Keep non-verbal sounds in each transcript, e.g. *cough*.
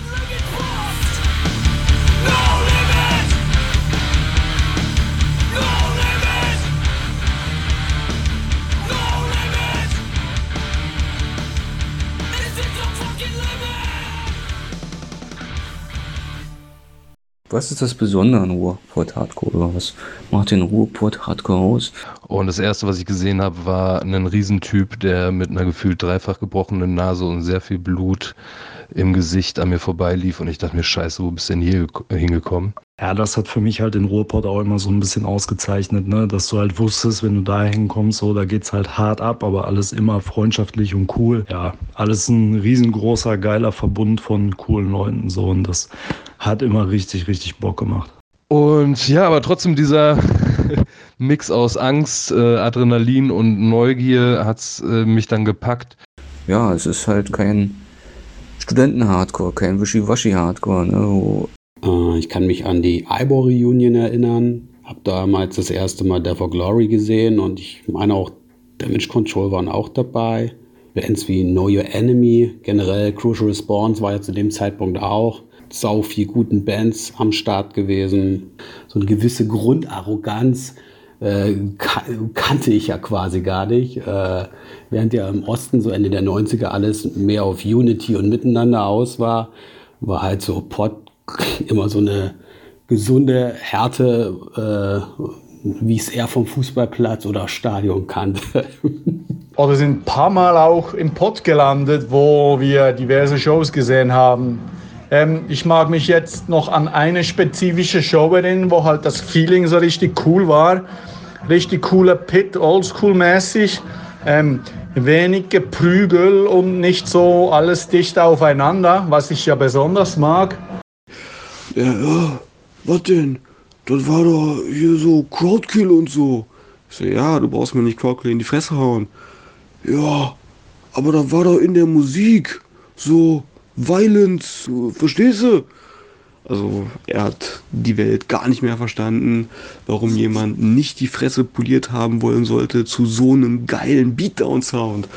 fucking look at Was ist das Besondere an Ruhrport Hardcore oder was macht den Ruhrport Hardcore aus? Und das erste, was ich gesehen habe, war ein Riesentyp, der mit einer gefühlt dreifach gebrochenen Nase und sehr viel Blut im Gesicht an mir vorbeilief und ich dachte mir, scheiße, wo bist du denn hier hingekommen? Ja, das hat für mich halt den Ruhrport auch immer so ein bisschen ausgezeichnet, ne? dass du halt wusstest, wenn du da hinkommst, so, da geht's halt hart ab, aber alles immer freundschaftlich und cool. Ja, alles ein riesengroßer, geiler Verbund von coolen Leuten, so, und das hat immer richtig, richtig Bock gemacht. Und ja, aber trotzdem dieser *laughs* Mix aus Angst, äh, Adrenalin und Neugier hat äh, mich dann gepackt. Ja, es ist halt kein Studenten-Hardcore, kein Wischiwaschi-Hardcore. Ne? Äh, ich kann mich an die Ivor Reunion erinnern. Hab damals das erste Mal Death for Glory gesehen und ich meine auch Damage Control waren auch dabei. Bands wie Know Your Enemy, generell Crucial Response war ja zu dem Zeitpunkt auch sau viel guten Bands am Start gewesen. So eine gewisse Grundarroganz äh, kannte ich ja quasi gar nicht. Äh, während ja im Osten so Ende der 90er alles mehr auf Unity und Miteinander aus war, war halt so Pott *laughs* immer so eine gesunde Härte, äh, wie es er vom Fußballplatz oder Stadion kannte. *laughs* Oder sind ein paar Mal auch im Pott gelandet, wo wir diverse Shows gesehen haben. Ähm, ich mag mich jetzt noch an eine spezifische Show erinnern, wo halt das Feeling so richtig cool war. Richtig cooler Pit, oldschool-mäßig. Ähm, wenig Geprügel und nicht so alles dicht aufeinander, was ich ja besonders mag. Ja, ja, was denn? Das war doch hier so Crowdkill und so. Ich so, ja, du brauchst mir nicht Crowdkill in die Fresse hauen. Ja, aber das war doch in der Musik so Violence, verstehst du? Also er hat die Welt gar nicht mehr verstanden, warum jemand nicht die Fresse poliert haben wollen sollte zu so einem geilen Beatdown-Sound.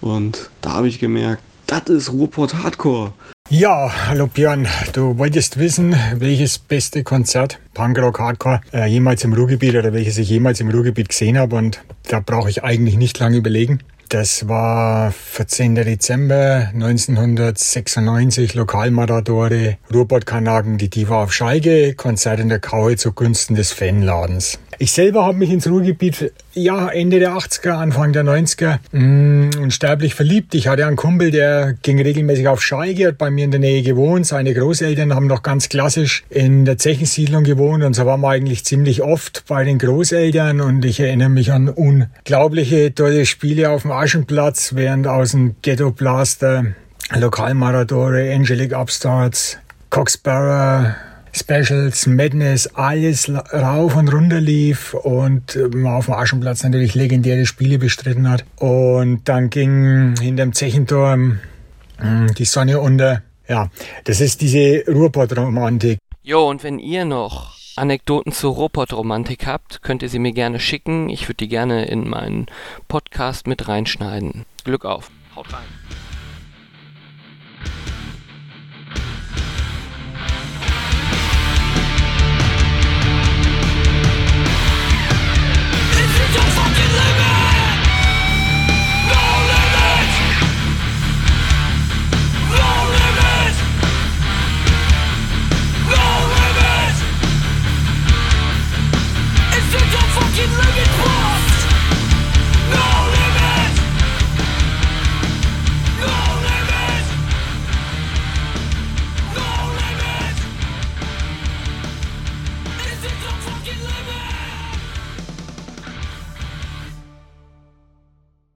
Und da habe ich gemerkt, das ist Ruhrport Hardcore. Ja, hallo Björn, du wolltest wissen, welches beste Konzert, Punkrock Hardcore, äh, jemals im Ruhrgebiet oder welches ich jemals im Ruhrgebiet gesehen habe und da brauche ich eigentlich nicht lange überlegen. Das war 14. Dezember 1996, Lokalmatadore, Ruhrbottkanhagen, die Diva auf Scheige, Konzert in der Kaue zugunsten des Fanladens. Ich selber habe mich ins Ruhrgebiet ja Ende der 80er, Anfang der 90er mh, mm, unsterblich verliebt. Ich hatte einen Kumpel, der ging regelmäßig auf Scheige, hat bei mir in der Nähe gewohnt. Seine Großeltern haben noch ganz klassisch in der Zechensiedlung gewohnt und so waren wir eigentlich ziemlich oft bei den Großeltern und ich erinnere mich an unglaubliche tolle Spiele auf dem Aschenplatz, während aus dem Ghetto Blaster Lokalmaradore, Angelic Upstarts, Coxbarrow, Specials, Madness, alles rauf und runter lief und man auf dem Aschenplatz natürlich legendäre Spiele bestritten hat. Und dann ging hinterm Zechenturm hm, die Sonne unter. Ja, das ist diese Ruhrpott-Romantik. Jo, und wenn ihr noch Anekdoten zur Ruhrpott-Romantik habt, könnt ihr sie mir gerne schicken. Ich würde die gerne in meinen Podcast mit reinschneiden. Glück auf. Haut rein. looking for